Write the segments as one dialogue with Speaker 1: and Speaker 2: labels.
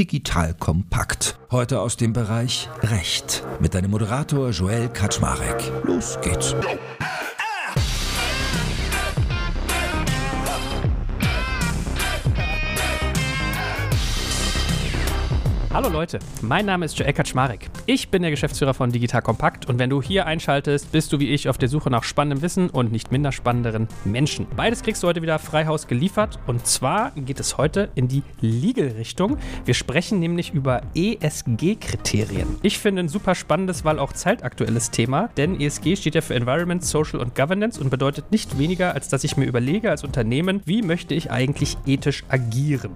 Speaker 1: digital kompakt. Heute aus dem Bereich Recht mit deinem Moderator Joel Kaczmarek. Los geht's.
Speaker 2: Hallo Leute, mein Name ist Joe Kaczmarek. Ich bin der Geschäftsführer von Digital Kompakt und wenn du hier einschaltest, bist du wie ich auf der Suche nach spannendem Wissen und nicht minder spannenderen Menschen. Beides kriegst du heute wieder Freihaus geliefert und zwar geht es heute in die Legal-Richtung. Wir sprechen nämlich über ESG-Kriterien. Ich finde ein super spannendes, weil auch zeitaktuelles Thema, denn ESG steht ja für Environment, Social und Governance und bedeutet nicht weniger, als dass ich mir überlege als Unternehmen, wie möchte ich eigentlich ethisch agieren.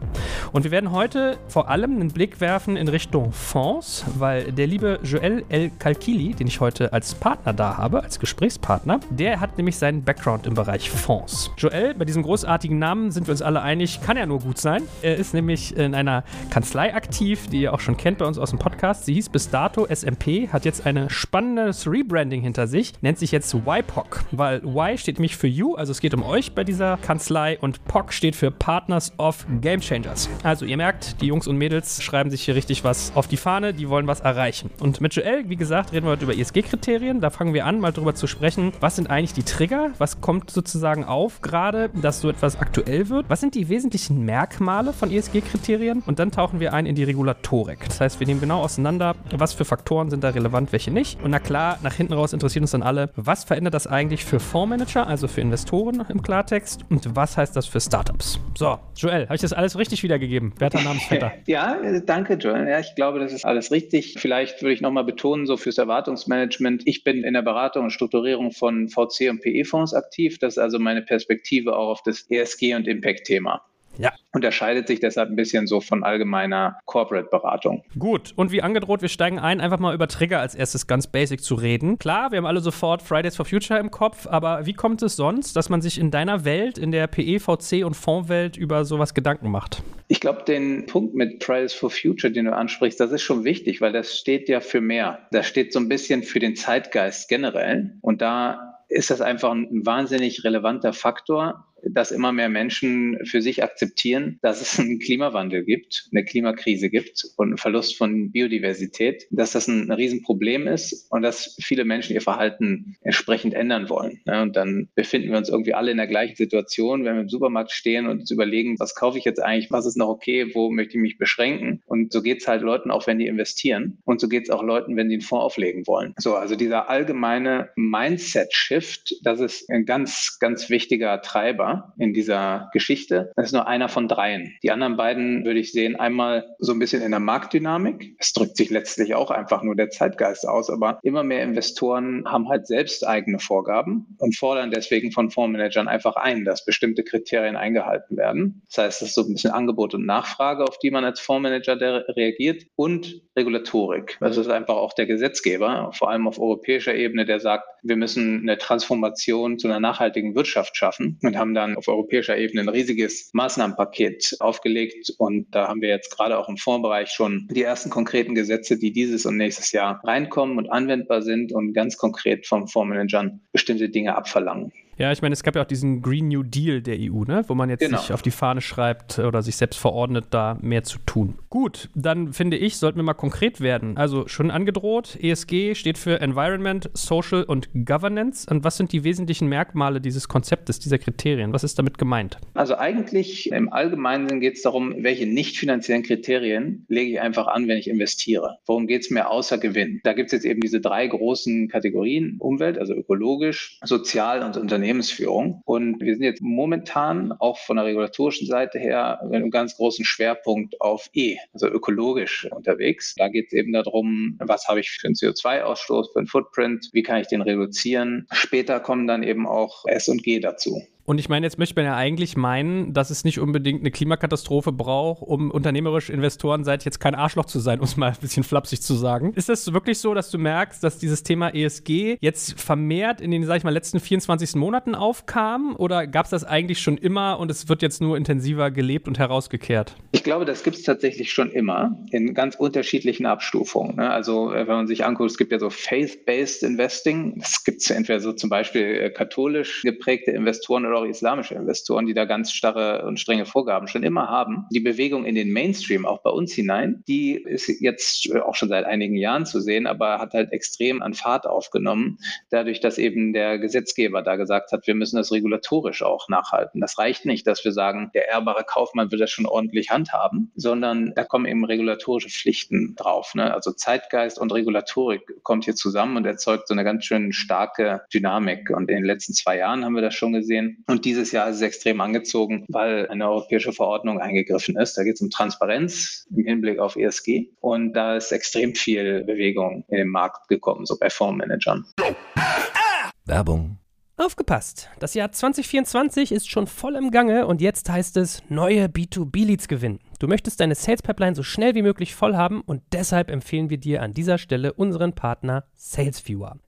Speaker 2: Und wir werden heute vor allem einen Blick werfen werfen in Richtung Fonds, weil der liebe Joel El Kalkili, den ich heute als Partner da habe, als Gesprächspartner, der hat nämlich seinen Background im Bereich Fonds. Joel, bei diesem großartigen Namen sind wir uns alle einig, kann er nur gut sein. Er ist nämlich in einer Kanzlei aktiv, die ihr auch schon kennt bei uns aus dem Podcast. Sie hieß bis dato SMP, hat jetzt ein spannendes Rebranding hinter sich, nennt sich jetzt YPOC, weil Y steht nämlich für You, also es geht um euch bei dieser Kanzlei und POC steht für Partners of Game Changers. Also ihr merkt, die Jungs und Mädels schreiben sich hier richtig was auf die Fahne, die wollen was erreichen. Und mit Joel, wie gesagt, reden wir heute über ESG-Kriterien. Da fangen wir an, mal drüber zu sprechen, was sind eigentlich die Trigger? Was kommt sozusagen auf gerade, dass so etwas aktuell wird? Was sind die wesentlichen Merkmale von ESG-Kriterien? Und dann tauchen wir ein in die Regulatorik. Das heißt, wir nehmen genau auseinander, was für Faktoren sind da relevant, welche nicht. Und na klar, nach hinten raus interessiert uns dann alle, was verändert das eigentlich für Fondsmanager, also für Investoren im Klartext? Und was heißt das für Startups? So, Joel, habe ich das alles richtig wiedergegeben? Werter Namensvetter.
Speaker 3: ja, danke, Joel. Ja, ich glaube, das ist alles richtig. Vielleicht würde ich nochmal betonen, so fürs Erwartungsmanagement. Ich bin in der Beratung und Strukturierung von VC und PE-Fonds aktiv. Das ist also meine Perspektive auch auf das ESG- und Impact-Thema. Ja. Unterscheidet sich deshalb ein bisschen so von allgemeiner Corporate-Beratung.
Speaker 2: Gut, und wie angedroht, wir steigen ein, einfach mal über Trigger als erstes ganz basic zu reden. Klar, wir haben alle sofort Fridays for Future im Kopf, aber wie kommt es sonst, dass man sich in deiner Welt, in der PE, VC und Fondswelt über sowas Gedanken macht?
Speaker 3: Ich glaube, den Punkt mit Fridays for Future, den du ansprichst, das ist schon wichtig, weil das steht ja für mehr. Das steht so ein bisschen für den Zeitgeist generell. Und da ist das einfach ein wahnsinnig relevanter Faktor, dass immer mehr Menschen für sich akzeptieren, dass es einen Klimawandel gibt, eine Klimakrise gibt und einen Verlust von Biodiversität, dass das ein, Riesenproblem ist und dass viele Menschen ihr Verhalten entsprechend ändern wollen. Und dann befinden wir uns irgendwie alle in der gleichen Situation, wenn wir im Supermarkt stehen und uns überlegen, was kaufe ich jetzt eigentlich, was ist noch okay, wo möchte ich mich beschränken. Und so geht es halt Leuten auch, wenn die investieren. Und so geht es auch Leuten, wenn die einen Fonds auflegen wollen. So, also dieser allgemeine Mindset-Shift, das ist ein ganz, ganz wichtiger Treiber in dieser Geschichte. Das ist nur einer von dreien. Die anderen beiden würde ich sehen, einmal so ein bisschen in der Marktdynamik. Es drückt sich letztlich auch einfach nur der Zeitgeist aus, aber immer mehr Investoren haben halt selbst eigene Vorgaben und fordern deswegen von Fondsmanagern einfach ein, dass bestimmte Kriterien eingehalten werden. Das heißt, es ist so ein bisschen Angebot und Nachfrage, auf die man als Fondsmanager reagiert und Regulatorik. Das ist einfach auch der Gesetzgeber, vor allem auf europäischer Ebene, der sagt, wir müssen eine Transformation zu einer nachhaltigen Wirtschaft schaffen und haben dann auf europäischer Ebene ein riesiges Maßnahmenpaket aufgelegt. Und da haben wir jetzt gerade auch im Fondsbereich schon die ersten konkreten Gesetze, die dieses und nächstes Jahr reinkommen und anwendbar sind und ganz konkret vom Fondsmanagern bestimmte Dinge abverlangen.
Speaker 2: Ja, ich meine, es gab ja auch diesen Green New Deal der EU, ne? wo man jetzt genau. sich auf die Fahne schreibt oder sich selbst verordnet, da mehr zu tun. Gut, dann finde ich, sollten wir mal konkret werden. Also schon angedroht, ESG steht für Environment, Social und Governance. Und was sind die wesentlichen Merkmale dieses Konzeptes, dieser Kriterien? Was ist damit gemeint?
Speaker 3: Also eigentlich im Allgemeinen geht es darum, welche nicht finanziellen Kriterien lege ich einfach an, wenn ich investiere. Worum geht es mir außer Gewinn? Da gibt es jetzt eben diese drei großen Kategorien, Umwelt, also ökologisch, sozial und Unternehmen. Unternehmensführung. Und wir sind jetzt momentan auch von der regulatorischen Seite her mit einem ganz großen Schwerpunkt auf E, also ökologisch unterwegs. Da geht es eben darum, was habe ich für einen CO2-Ausstoß, für einen Footprint, wie kann ich den reduzieren. Später kommen dann eben auch S und G dazu.
Speaker 2: Und ich meine, jetzt möchte man ja eigentlich meinen, dass es nicht unbedingt eine Klimakatastrophe braucht, um unternehmerisch Investorenseite jetzt kein Arschloch zu sein, um es mal ein bisschen flapsig zu sagen. Ist das wirklich so, dass du merkst, dass dieses Thema ESG jetzt vermehrt in den, sag ich mal, letzten 24 Monaten aufkam? Oder gab es das eigentlich schon immer und es wird jetzt nur intensiver gelebt und herausgekehrt?
Speaker 3: Ich glaube, das gibt es tatsächlich schon immer in ganz unterschiedlichen Abstufungen. Ne? Also, äh, wenn man sich anguckt, es gibt ja so Faith-Based Investing. Es gibt entweder so zum Beispiel äh, katholisch geprägte Investoren oder oder auch islamische Investoren, die da ganz starre und strenge Vorgaben schon immer haben. Die Bewegung in den Mainstream, auch bei uns hinein, die ist jetzt auch schon seit einigen Jahren zu sehen, aber hat halt extrem an Fahrt aufgenommen, dadurch, dass eben der Gesetzgeber da gesagt hat, wir müssen das regulatorisch auch nachhalten. Das reicht nicht, dass wir sagen, der ehrbare Kaufmann will das schon ordentlich handhaben, sondern da kommen eben regulatorische Pflichten drauf. Ne? Also Zeitgeist und Regulatorik kommt hier zusammen und erzeugt so eine ganz schön starke Dynamik. Und in den letzten zwei Jahren haben wir das schon gesehen. Und dieses Jahr ist es extrem angezogen, weil eine europäische Verordnung eingegriffen ist. Da geht es um Transparenz im Hinblick auf ESG. Und da ist extrem viel Bewegung in den Markt gekommen, so bei Fondsmanagern.
Speaker 1: Werbung.
Speaker 2: Aufgepasst! Das Jahr 2024 ist schon voll im Gange und jetzt heißt es neue B2B-Leads gewinnen. Du möchtest deine Sales Pipeline so schnell wie möglich voll haben und deshalb empfehlen wir dir an dieser Stelle unseren Partner SalesViewer.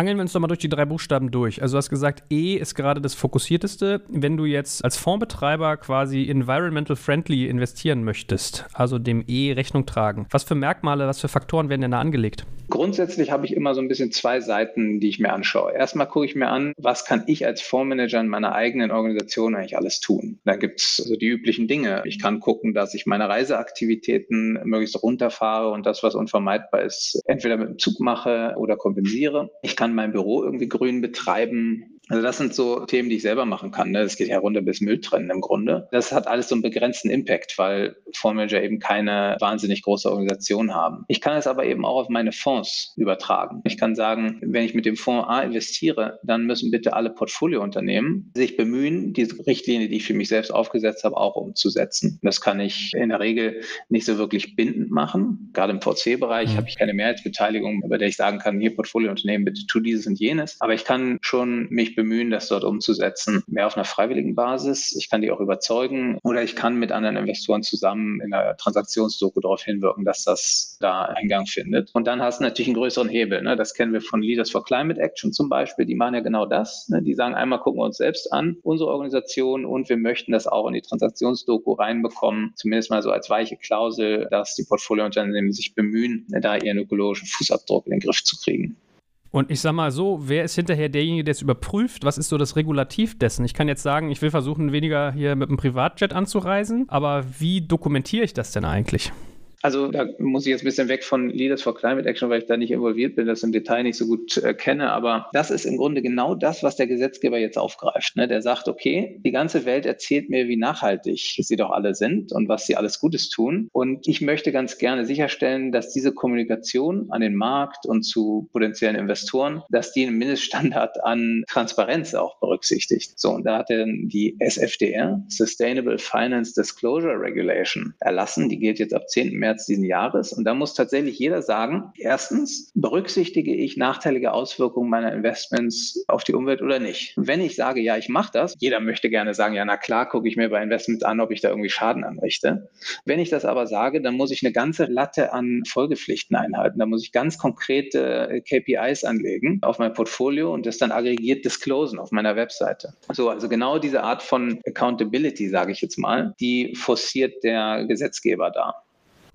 Speaker 2: Hangeln wir uns doch mal durch die drei Buchstaben durch. Also du hast gesagt, E ist gerade das fokussierteste. Wenn du jetzt als Fondsbetreiber quasi environmental friendly investieren möchtest, also dem E Rechnung tragen, was für Merkmale, was für Faktoren werden denn da angelegt?
Speaker 3: Grundsätzlich habe ich immer so ein bisschen zwei Seiten, die ich mir anschaue. Erstmal gucke ich mir an, was kann ich als Fondsmanager in meiner eigenen Organisation eigentlich alles tun. Da gibt es also die üblichen Dinge. Ich kann gucken, dass ich meine Reiseaktivitäten möglichst runterfahre und das, was unvermeidbar ist, entweder mit dem Zug mache oder kompensiere. Ich kann mein Büro irgendwie grün betreiben. Also das sind so Themen, die ich selber machen kann. Ne? Das geht ja runter bis Müll trennen im Grunde. Das hat alles so einen begrenzten Impact, weil Fondsmanager eben keine wahnsinnig große Organisation haben. Ich kann es aber eben auch auf meine Fonds übertragen. Ich kann sagen, wenn ich mit dem Fonds A investiere, dann müssen bitte alle Portfoliounternehmen sich bemühen, diese Richtlinie, die ich für mich selbst aufgesetzt habe, auch umzusetzen. Das kann ich in der Regel nicht so wirklich bindend machen. Gerade im VC-Bereich mhm. habe ich keine Mehrheitsbeteiligung, bei der ich sagen kann, hier Portfoliounternehmen, bitte tu dieses und jenes. Aber ich kann schon mich bemühen, das dort umzusetzen, mehr auf einer freiwilligen Basis. Ich kann die auch überzeugen oder ich kann mit anderen Investoren zusammen in einer Transaktionsdoku darauf hinwirken, dass das da Eingang findet. Und dann hast du natürlich einen größeren Hebel. Ne? Das kennen wir von Leaders for Climate Action zum Beispiel. Die machen ja genau das. Ne? Die sagen einmal, gucken wir uns selbst an, unsere Organisation, und wir möchten das auch in die Transaktionsdoku reinbekommen, zumindest mal so als weiche Klausel, dass die Portfoliounternehmen sich bemühen, da ihren ökologischen Fußabdruck in den Griff zu kriegen.
Speaker 2: Und ich sag mal so, wer ist hinterher derjenige, der es überprüft? Was ist so das Regulativ dessen? Ich kann jetzt sagen, ich will versuchen, weniger hier mit einem Privatjet anzureisen, aber wie dokumentiere ich das denn eigentlich?
Speaker 3: Also da muss ich jetzt ein bisschen weg von Leaders for Climate Action, weil ich da nicht involviert bin, das im Detail nicht so gut äh, kenne. Aber das ist im Grunde genau das, was der Gesetzgeber jetzt aufgreift. Ne? Der sagt, okay, die ganze Welt erzählt mir, wie nachhaltig sie doch alle sind und was sie alles Gutes tun. Und ich möchte ganz gerne sicherstellen, dass diese Kommunikation an den Markt und zu potenziellen Investoren, dass die einen Mindeststandard an Transparenz auch berücksichtigt. So, und da hat er die SFDR, Sustainable Finance Disclosure Regulation, erlassen. Die gilt jetzt ab 10. März März diesen Jahres. Und da muss tatsächlich jeder sagen, erstens, berücksichtige ich nachteilige Auswirkungen meiner Investments auf die Umwelt oder nicht? Wenn ich sage, ja, ich mache das, jeder möchte gerne sagen, ja, na klar, gucke ich mir bei Investments an, ob ich da irgendwie Schaden anrichte. Wenn ich das aber sage, dann muss ich eine ganze Latte an Folgepflichten einhalten. Da muss ich ganz konkrete KPIs anlegen auf mein Portfolio und das dann aggregiert disclosen auf meiner Webseite. So, also genau diese Art von Accountability, sage ich jetzt mal, die forciert der Gesetzgeber da.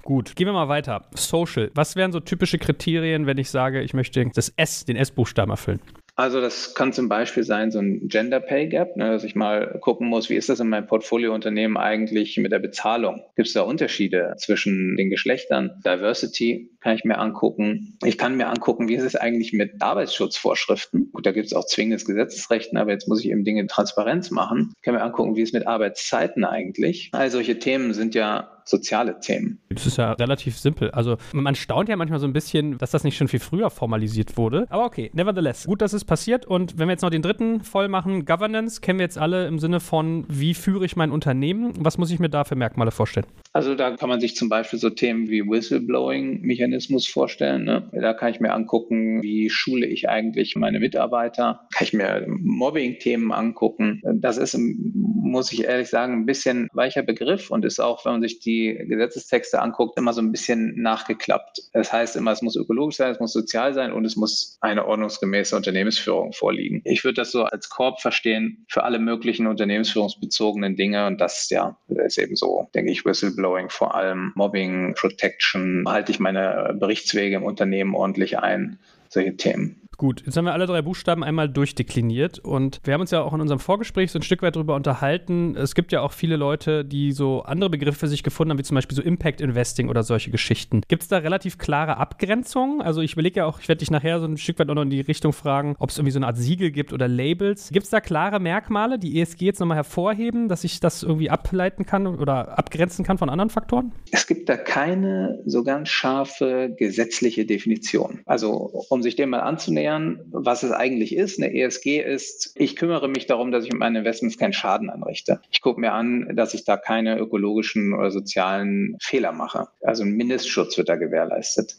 Speaker 2: Gut, gehen wir mal weiter. Social. Was wären so typische Kriterien, wenn ich sage, ich möchte das S, den S-Buchstaben erfüllen?
Speaker 3: Also das kann zum Beispiel sein, so ein Gender Pay Gap, ne, dass ich mal gucken muss, wie ist das in meinem Portfoliounternehmen eigentlich mit der Bezahlung? Gibt es da Unterschiede zwischen den Geschlechtern? Diversity kann ich mir angucken. Ich kann mir angucken, wie ist es eigentlich mit Arbeitsschutzvorschriften? Gut, da gibt es auch zwingendes Gesetzesrechten, aber jetzt muss ich eben Dinge Transparenz machen. Ich kann mir angucken, wie ist es mit Arbeitszeiten eigentlich? All solche Themen sind ja soziale Themen.
Speaker 2: Das ist ja relativ simpel. Also man staunt ja manchmal so ein bisschen, dass das nicht schon viel früher formalisiert wurde. Aber okay, nevertheless. Gut, dass es passiert. Und wenn wir jetzt noch den dritten voll machen, Governance, kennen wir jetzt alle im Sinne von, wie führe ich mein Unternehmen? Was muss ich mir da für Merkmale vorstellen?
Speaker 3: Also da kann man sich zum Beispiel so Themen wie Whistleblowing-Mechanismus vorstellen. Ne? Da kann ich mir angucken, wie schule ich eigentlich meine Mitarbeiter? Kann ich mir Mobbing-Themen angucken? Das ist, muss ich ehrlich sagen, ein bisschen weicher Begriff und ist auch, wenn man sich die Gesetzestexte anguckt, immer so ein bisschen nachgeklappt. Das heißt immer, es muss ökologisch sein, es muss sozial sein und es muss eine ordnungsgemäße Unternehmensführung vorliegen. Ich würde das so als Korb verstehen für alle möglichen unternehmensführungsbezogenen Dinge und das ja ist eben so, denke ich, Whistleblowing vor allem, Mobbing, Protection, halte ich meine Berichtswege im Unternehmen ordentlich ein, solche Themen.
Speaker 2: Gut, jetzt haben wir alle drei Buchstaben einmal durchdekliniert und wir haben uns ja auch in unserem Vorgespräch so ein Stück weit darüber unterhalten. Es gibt ja auch viele Leute, die so andere Begriffe für sich gefunden haben, wie zum Beispiel so Impact Investing oder solche Geschichten. Gibt es da relativ klare Abgrenzungen? Also ich überlege ja auch, ich werde dich nachher so ein Stück weit auch noch in die Richtung fragen, ob es irgendwie so eine Art Siegel gibt oder Labels. Gibt es da klare Merkmale, die ESG jetzt nochmal hervorheben, dass ich das irgendwie ableiten kann oder abgrenzen kann von anderen Faktoren?
Speaker 3: Es gibt da keine so ganz scharfe gesetzliche Definition. Also um sich dem mal anzunehmen, erklären, was es eigentlich ist. Eine ESG ist, ich kümmere mich darum, dass ich mit meinen Investments keinen Schaden anrichte. Ich gucke mir an, dass ich da keine ökologischen oder sozialen Fehler mache. Also ein Mindestschutz wird da gewährleistet.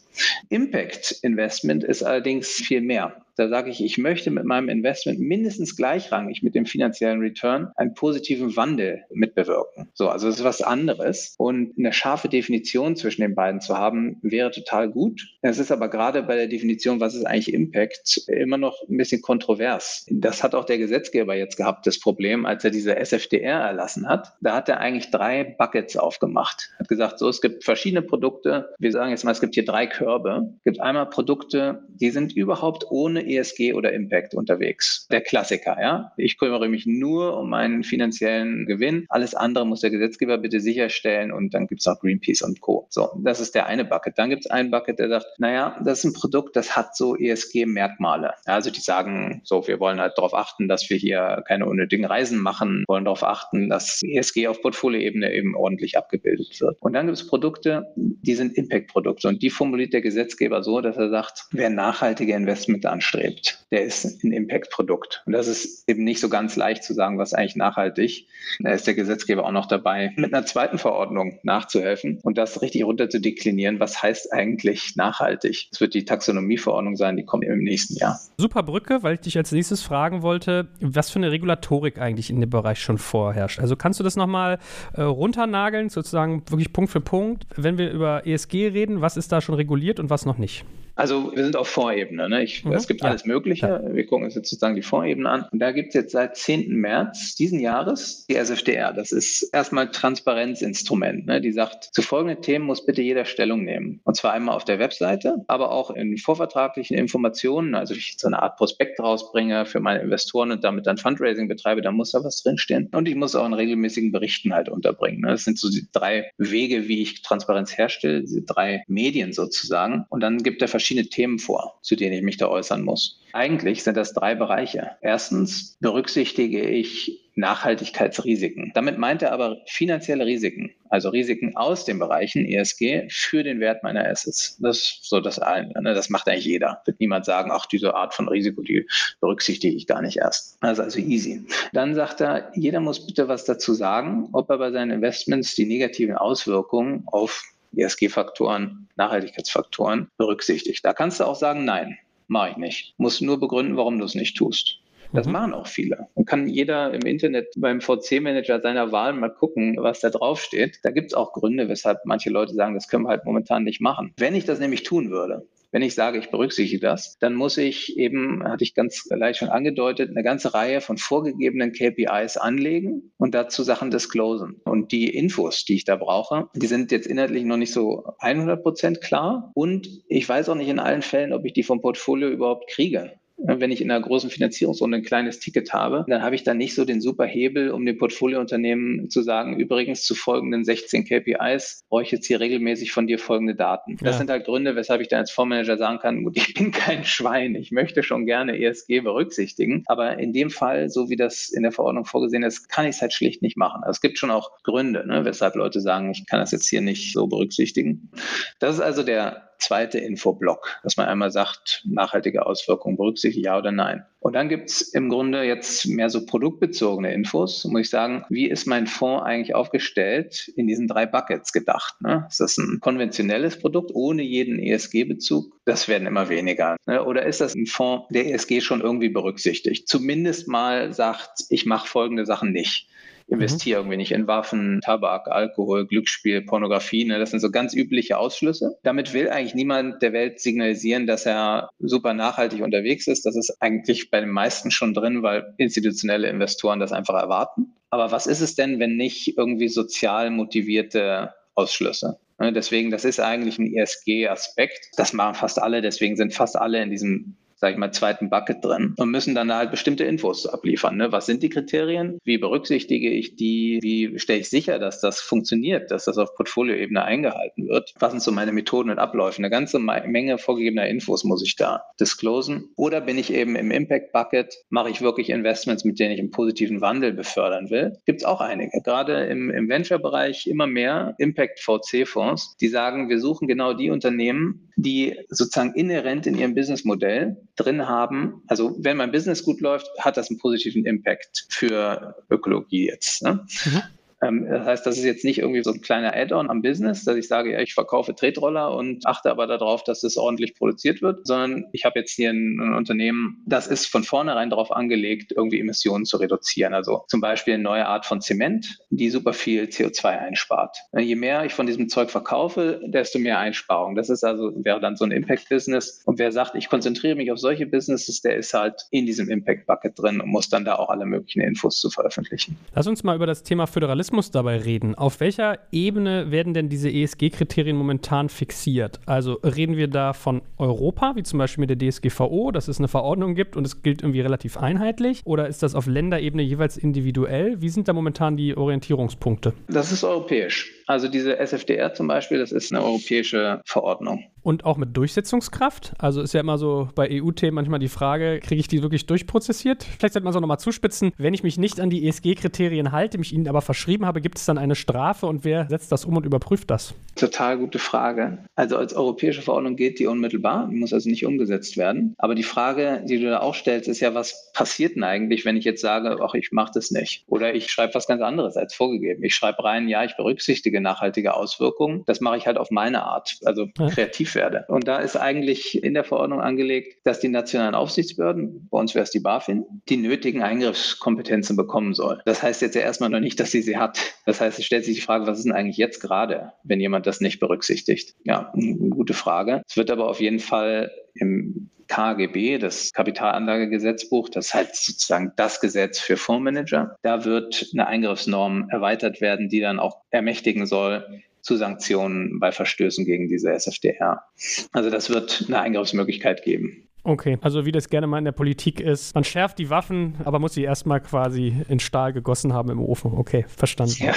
Speaker 3: Impact Investment ist allerdings viel mehr. Da sage ich, ich möchte mit meinem Investment mindestens gleichrangig mit dem finanziellen Return einen positiven Wandel mitbewirken. So, also das ist was anderes. Und eine scharfe Definition zwischen den beiden zu haben, wäre total gut. Es ist aber gerade bei der Definition, was ist eigentlich Impact, immer noch ein bisschen kontrovers. Das hat auch der Gesetzgeber jetzt gehabt, das Problem, als er diese SFDR erlassen hat. Da hat er eigentlich drei Buckets aufgemacht. Hat gesagt, so, es gibt verschiedene Produkte. Wir sagen jetzt mal, es gibt hier drei Körbe. Es gibt einmal Produkte, die sind überhaupt ohne ESG oder Impact unterwegs. Der Klassiker, ja. Ich kümmere mich nur um meinen finanziellen Gewinn. Alles andere muss der Gesetzgeber bitte sicherstellen und dann gibt es auch Greenpeace und Co. So, das ist der eine Bucket. Dann gibt es einen Bucket, der sagt, naja, das ist ein Produkt, das hat so ESG-Merkmale. Also die sagen, so, wir wollen halt darauf achten, dass wir hier keine unnötigen Reisen machen, wollen darauf achten, dass ESG auf Portfolioebene eben ordentlich abgebildet wird. Und dann gibt es Produkte, die sind Impact-Produkte und die formuliert der Gesetzgeber so, dass er sagt, wer nachhaltige Investment anstrebt, anstrebt, der ist ein Impact-Produkt. Und das ist eben nicht so ganz leicht zu sagen, was eigentlich nachhaltig. Da ist der Gesetzgeber auch noch dabei, mit einer zweiten Verordnung nachzuhelfen und das richtig runter zu deklinieren. Was heißt eigentlich nachhaltig? Das wird die Taxonomieverordnung sein, die kommt im nächsten Jahr.
Speaker 2: Super Brücke, weil ich dich als nächstes fragen wollte, was für eine Regulatorik eigentlich in dem Bereich schon vorherrscht. Also kannst du das nochmal äh, runternageln, sozusagen wirklich Punkt für Punkt, wenn wir über ESG reden, was ist da schon reguliert und was noch nicht?
Speaker 3: Also wir sind auf Vorebene. Ne? Ich, mhm, es gibt alles Mögliche. Wir gucken uns jetzt sozusagen die Vorebene an. Und da gibt es jetzt seit 10. März diesen Jahres die SFDR. Das ist erstmal Transparenzinstrument. Ne? Die sagt, zu folgenden Themen muss bitte jeder Stellung nehmen. Und zwar einmal auf der Webseite, aber auch in vorvertraglichen Informationen. Also ich so eine Art Prospekt rausbringe für meine Investoren und damit dann Fundraising betreibe, da muss da was drinstehen. Und ich muss auch in regelmäßigen Berichten halt unterbringen. Ne? Das sind so die drei Wege, wie ich Transparenz herstelle, diese drei Medien sozusagen. Und dann gibt er verschiedene verschiedene Themen vor, zu denen ich mich da äußern muss. Eigentlich sind das drei Bereiche. Erstens berücksichtige ich Nachhaltigkeitsrisiken. Damit meint er aber finanzielle Risiken, also Risiken aus den Bereichen ESG für den Wert meiner Assets. Das so das eine. Ne? Das macht eigentlich jeder. Wird niemand sagen, ach, diese Art von Risiko, die berücksichtige ich gar nicht erst. Ist also easy. Dann sagt er, jeder muss bitte was dazu sagen, ob er bei seinen Investments die negativen Auswirkungen auf ESG-Faktoren, Nachhaltigkeitsfaktoren berücksichtigt. Da kannst du auch sagen, nein, mache ich nicht. Musst nur begründen, warum du es nicht tust. Das mhm. machen auch viele. Dann kann jeder im Internet beim VC-Manager seiner Wahl mal gucken, was da draufsteht. Da gibt es auch Gründe, weshalb manche Leute sagen, das können wir halt momentan nicht machen. Wenn ich das nämlich tun würde, wenn ich sage, ich berücksichtige das, dann muss ich eben, hatte ich ganz leicht schon angedeutet, eine ganze Reihe von vorgegebenen KPIs anlegen und dazu Sachen disclosen. Und die Infos, die ich da brauche, die sind jetzt inhaltlich noch nicht so 100 Prozent klar. Und ich weiß auch nicht in allen Fällen, ob ich die vom Portfolio überhaupt kriege Wenn ich in einer großen Finanzierungsrunde ein kleines Ticket habe, dann habe ich da nicht so den super Hebel, um dem Portfoliounternehmen zu sagen, übrigens zu folgenden 16 KPIs brauche ich jetzt hier regelmäßig von dir folgende Daten. Das ja. sind halt Gründe, weshalb ich dann als Fondsmanager sagen kann, gut, ich bin kein Schwein, ich möchte schon gerne ESG berücksichtigen, aber in dem Fall, so wie das in der Verordnung vorgesehen ist, kann ich es halt schlicht nicht machen. Also es gibt schon auch Gründe, ne, weshalb Leute sagen, ich kann das jetzt hier nicht so berücksichtigen. Das ist also der zweite Infoblock, dass man einmal sagt, nachhaltige Auswirkungen berücksichtigt, ja oder nein. Und dann gibt es im Grunde jetzt mehr so produktbezogene Infos. Muss ich sagen, wie ist mein Fonds eigentlich aufgestellt in diesen drei Buckets gedacht? Ne? Ist das ein konventionelles Produkt ohne jeden ESG-Bezug? Das werden immer weniger. Ne? Oder ist das ein Fonds, der ESG schon irgendwie berücksichtigt? Zumindest mal sagt, ich mache folgende Sachen nicht investiere mhm. nicht in Waffen, Tabak, Alkohol, Glücksspiel, Pornografie. Ne? Das sind so ganz übliche Ausschlüsse. Damit will eigentlich niemand der Welt signalisieren, dass er super nachhaltig unterwegs ist. Das ist eigentlich bei den meisten schon drin, weil institutionelle Investoren das einfach erwarten. Aber was ist es denn, wenn nicht irgendwie sozial motivierte Ausschlüsse? Ne? Deswegen, das ist eigentlich ein ESG-Aspekt. Das machen fast alle. Deswegen sind fast alle in diesem sage ich mal, zweiten Bucket drin und müssen dann halt bestimmte Infos abliefern. Ne? Was sind die Kriterien? Wie berücksichtige ich die? Wie stelle ich sicher, dass das funktioniert, dass das auf Portfolioebene eingehalten wird? Was sind so meine Methoden und Abläufe? Eine ganze Menge vorgegebener Infos muss ich da disclosen. Oder bin ich eben im Impact Bucket, mache ich wirklich Investments, mit denen ich einen positiven Wandel befördern will? Gibt es auch einige. Gerade im, im Venture-Bereich immer mehr Impact VC-Fonds, die sagen, wir suchen genau die Unternehmen, die sozusagen inhärent in ihrem Businessmodell drin haben. Also wenn mein Business gut läuft, hat das einen positiven Impact für Ökologie jetzt. Ne? Mhm. Ähm, das heißt, das ist jetzt nicht irgendwie so ein kleiner Add-on am Business, dass ich sage, ja, ich verkaufe Tretroller und achte aber darauf, dass es ordentlich produziert wird, sondern ich habe jetzt hier ein, ein, Unternehmen, das ist von vornherein darauf angelegt, irgendwie Emissionen zu reduzieren. Also zum Beispiel eine neue Art von Zement, die super viel CO2 einspart. Je mehr ich von diesem Zeug verkaufe, desto mehr Einsparung. Das ist also, wäre dann so ein Impact-Business. Und wer sagt, ich konzentriere mich auf solche Businesses, der ist halt in diesem Impact-Bucket drin und muss dann da auch alle möglichen Infos zu veröffentlichen.
Speaker 2: Lass uns mal über das Thema Föderalismus Journalismus dabei reden. Auf welcher Ebene werden denn diese ESG-Kriterien momentan fixiert? Also reden wir da von Europa, wie zum Beispiel mit der DSGVO, dass es eine Verordnung gibt und es gilt irgendwie relativ einheitlich? Oder ist das auf Länderebene jeweils individuell? Wie sind da momentan die Orientierungspunkte?
Speaker 3: Das ist europäisch. Also diese SFDR zum Beispiel, das ist eine europäische Verordnung.
Speaker 2: Und auch mit Durchsetzungskraft? Also ist ja immer so bei EU-Themen manchmal die Frage, kriege ich die wirklich durchprozessiert? Vielleicht sollte man es auch nochmal zuspitzen. Wenn ich mich nicht an die ESG-Kriterien halte, mich ihnen aber verschrieben habe, gibt es dann eine Strafe und wer setzt das um und überprüft das?
Speaker 3: Total gute Frage. Also als europäische Verordnung geht die unmittelbar, die muss also nicht umgesetzt werden. Aber die Frage, die du da auch stellst, ist ja, was passiert denn eigentlich, wenn ich jetzt sage, ach, ich mache das nicht? Oder ich schreibe was ganz anderes als vorgegeben. Ich schreibe rein, ja, ich berücksichtige langfristige nachhaltige Auswirkungen. Das mache ich halt auf meine Art, also ja. kreativ werde. Und da ist eigentlich in der Verordnung angelegt, dass die nationalen Aufsichtsbehörden, bei uns wäre es die BaFin, die nötigen Eingriffskompetenzen bekommen soll. Das heißt jetzt ja erstmal noch nicht, dass sie sie hat. Das heißt, es stellt sich die Frage, was ist denn eigentlich jetzt gerade, wenn jemand das nicht berücksichtigt? Ja, eine gute Frage. Es wird aber auf jeden Fall im KGB, das Kapitalanlagegesetzbuch, das halt sozusagen das Gesetz für Fondsmanager. Da wird eine Eingriffsnorm erweitert werden, die dann auch ermächtigen soll, zu Sanktionen bei Verstößen gegen diese SFDR. Also das wird eine Eingriffsmöglichkeit geben.
Speaker 2: Okay, also wie das gerne mal in der Politik ist, man schärft die Waffen, aber muss sie erstmal quasi in Stahl gegossen haben im Ofen. Okay, verstanden. Ja.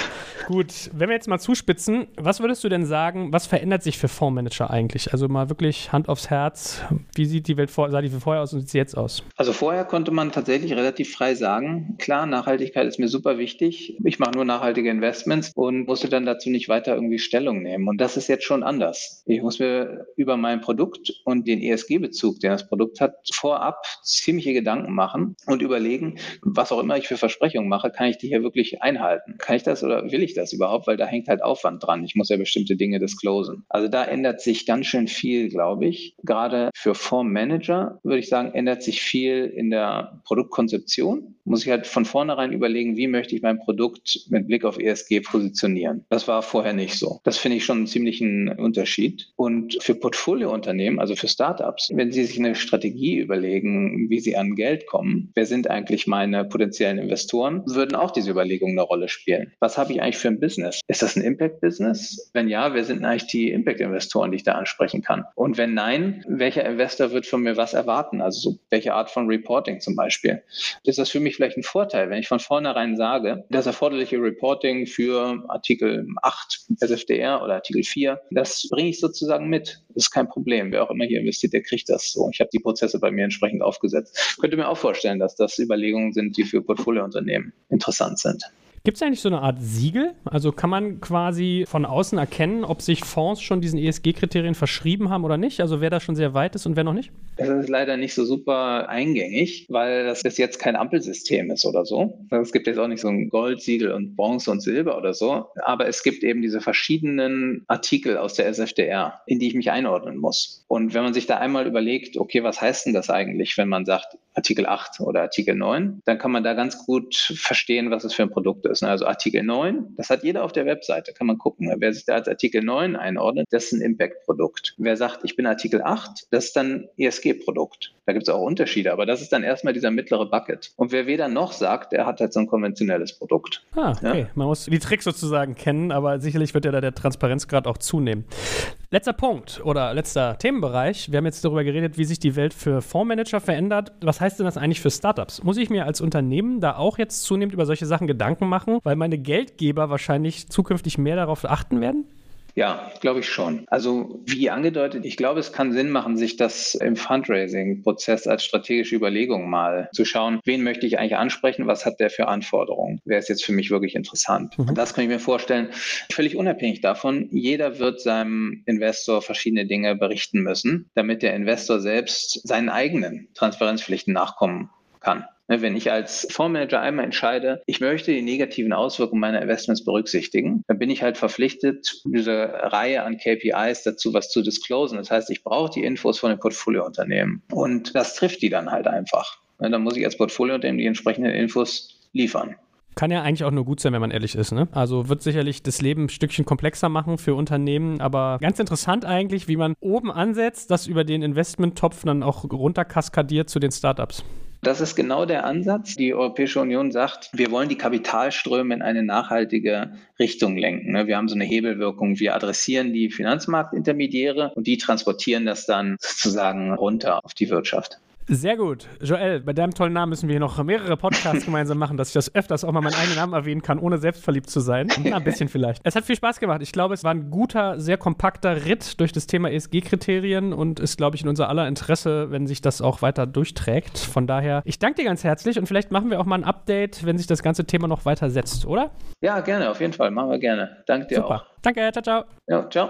Speaker 2: Gut, wenn wir jetzt mal zuspitzen, was würdest du denn sagen, was verändert sich für Fondsmanager eigentlich? Also mal wirklich Hand aufs Herz, wie sieht die Welt vor, sah die vorher aus und sieht sie jetzt aus?
Speaker 3: Also vorher konnte man tatsächlich relativ frei sagen, klar, Nachhaltigkeit ist mir super wichtig, ich mache nur nachhaltige Investments und musste dann dazu nicht weiter irgendwie Stellung nehmen. Und das ist jetzt schon anders. Ich muss mir über mein Produkt und den ESG-Bezug, den das Produkt Produkt hat, vorab ziemliche Gedanken machen und überlegen, was auch immer ich für Versprechungen mache, kann ich die hier wirklich einhalten? Kann ich das oder will ich das überhaupt? Weil da hängt halt Aufwand dran. Ich muss ja bestimmte Dinge disclosen. Also da ändert sich ganz schön viel, glaube ich. Gerade für Fondsmanager würde ich sagen, ändert sich viel in der Produktkonzeption muss ich halt von vornherein überlegen, wie möchte ich mein Produkt mit Blick auf ESG positionieren. Das war vorher nicht so. Das finde ich schon einen ziemlichen Unterschied. Und für Portfoliounternehmen, also für Startups, wenn sie sich eine Strategie überlegen, wie sie an Geld kommen, wer sind eigentlich meine potenziellen Investoren, würden auch diese Überlegungen eine Rolle spielen. Was habe ich eigentlich für ein Business? Ist das ein Impact-Business? Wenn ja, wer sind eigentlich die Impact-Investoren, die ich da ansprechen kann? Und wenn nein, welcher Investor wird von mir was erwarten? Also welche Art von Reporting zum Beispiel? Ist das für mich vielleicht ein Vorteil, wenn ich von vornherein sage, das erforderliche Reporting für Artikel 8 SFDR oder Artikel 4, das bringe ich sozusagen mit. Das ist kein Problem. Wer auch immer hier investiert, der kriegt das so. Ich habe die Prozesse bei mir entsprechend aufgesetzt. Ich könnte mir auch vorstellen, dass das Überlegungen sind, die für Portfoliounternehmen interessant sind.
Speaker 2: Gibt es eigentlich so eine Art Siegel? Also kann man quasi von außen erkennen, ob sich Fonds schon diesen ESG-Kriterien verschrieben haben oder nicht? Also wer da schon sehr weit ist und wer noch nicht?
Speaker 3: Das ist leider nicht so super eingängig, weil das bis jetzt kein Ampelsystem ist oder so. Es gibt jetzt auch nicht so ein Goldsiegel und Bronze und Silber oder so. Aber es gibt eben diese verschiedenen Artikel aus der SFDR, in die ich mich einordnen muss. Und wenn man sich da einmal überlegt, okay, was heißt denn das eigentlich, wenn man sagt Artikel 8 oder Artikel 9, dann kann man da ganz gut verstehen, was es für ein Produkt ist ist. Also Artikel 9, das hat jeder auf der Webseite, kann man gucken. Wer sich da als Artikel 9 einordnet, das ist ein Impact-Produkt. Wer sagt, ich bin Artikel 8, das ist dann ESG-Produkt. Da gibt es auch Unterschiede, aber das ist dann erstmal dieser mittlere Bucket. Und wer weder noch sagt, der hat halt so ein konventionelles Produkt.
Speaker 2: Ah, okay. Ja? Man muss die Tricks sozusagen kennen, aber sicherlich wird ja da der Transparenzgrad auch zunehmen. Letzter Punkt oder letzter Themenbereich. Wir haben jetzt darüber geredet, wie sich die Welt für Fondsmanager verändert. Was heißt denn das eigentlich für Startups? Muss ich mir als Unternehmen da auch jetzt zunehmend über solche Sachen Gedanken machen, weil meine Geldgeber wahrscheinlich zukünftig mehr darauf achten werden?
Speaker 3: Ja, glaube ich schon. Also wie angedeutet, ich glaube, es kann Sinn machen, sich das im Fundraising-Prozess als strategische Überlegung mal zu schauen, wen möchte ich eigentlich ansprechen, was hat der für Anforderungen, wer ist jetzt für mich wirklich interessant. Mhm. Und das kann ich mir vorstellen, völlig unabhängig davon, jeder wird seinem Investor verschiedene Dinge berichten müssen, damit der Investor selbst seinen eigenen Transparenzpflichten nachkommen kann. Ne, wenn ich als Fondsmanager einmal entscheide, ich möchte die negativen Auswirkungen meiner Investments berücksichtigen, dann bin ich halt verpflichtet, diese Reihe an KPIs dazu was zu disclosen. Das heißt, ich brauche die Infos von den Portfoliounternehmen und das trifft die dann halt einfach. Ne, dann muss ich als Portfoliounternehmen die entsprechenden Infos liefern.
Speaker 2: Kann ja eigentlich auch nur gut sein, wenn man ehrlich ist. Ne? Also wird sicherlich das Leben ein Stückchen komplexer machen für Unternehmen, aber ganz interessant eigentlich, wie man oben ansetzt, das über den Investmenttopf dann auch runterkaskadiert zu den Startups.
Speaker 3: Das ist genau der Ansatz. Die Europäische Union sagt, wir wollen die Kapitalströme in eine nachhaltige Richtung lenken. Ne? Wir haben so eine Hebelwirkung. Wir adressieren die Finanzmarktintermediäre und die transportieren das dann sozusagen runter auf die Wirtschaft.
Speaker 2: Sehr gut. Joel, bei deinem tollen Namen müssen wir hier noch mehrere Podcasts gemeinsam machen, dass ich das öfters auch mal meinen eigenen Namen erwähnen kann, ohne selbstverliebt zu sein. Na, ein bisschen vielleicht. Es hat viel Spaß gemacht. Ich glaube, es war ein guter, sehr kompakter Ritt durch das Thema ESG-Kriterien und ist, glaube ich, in unser aller Interesse, wenn sich das auch weiter durchträgt. Von daher, ich danke dir ganz herzlich und vielleicht machen wir auch mal ein Update, wenn sich das ganze Thema noch weiter setzt, oder?
Speaker 3: Ja, gerne, auf jeden Fall. Machen wir gerne. Danke dir Super. auch.
Speaker 2: Danke, ciao, ciao.
Speaker 3: Ja, ciao.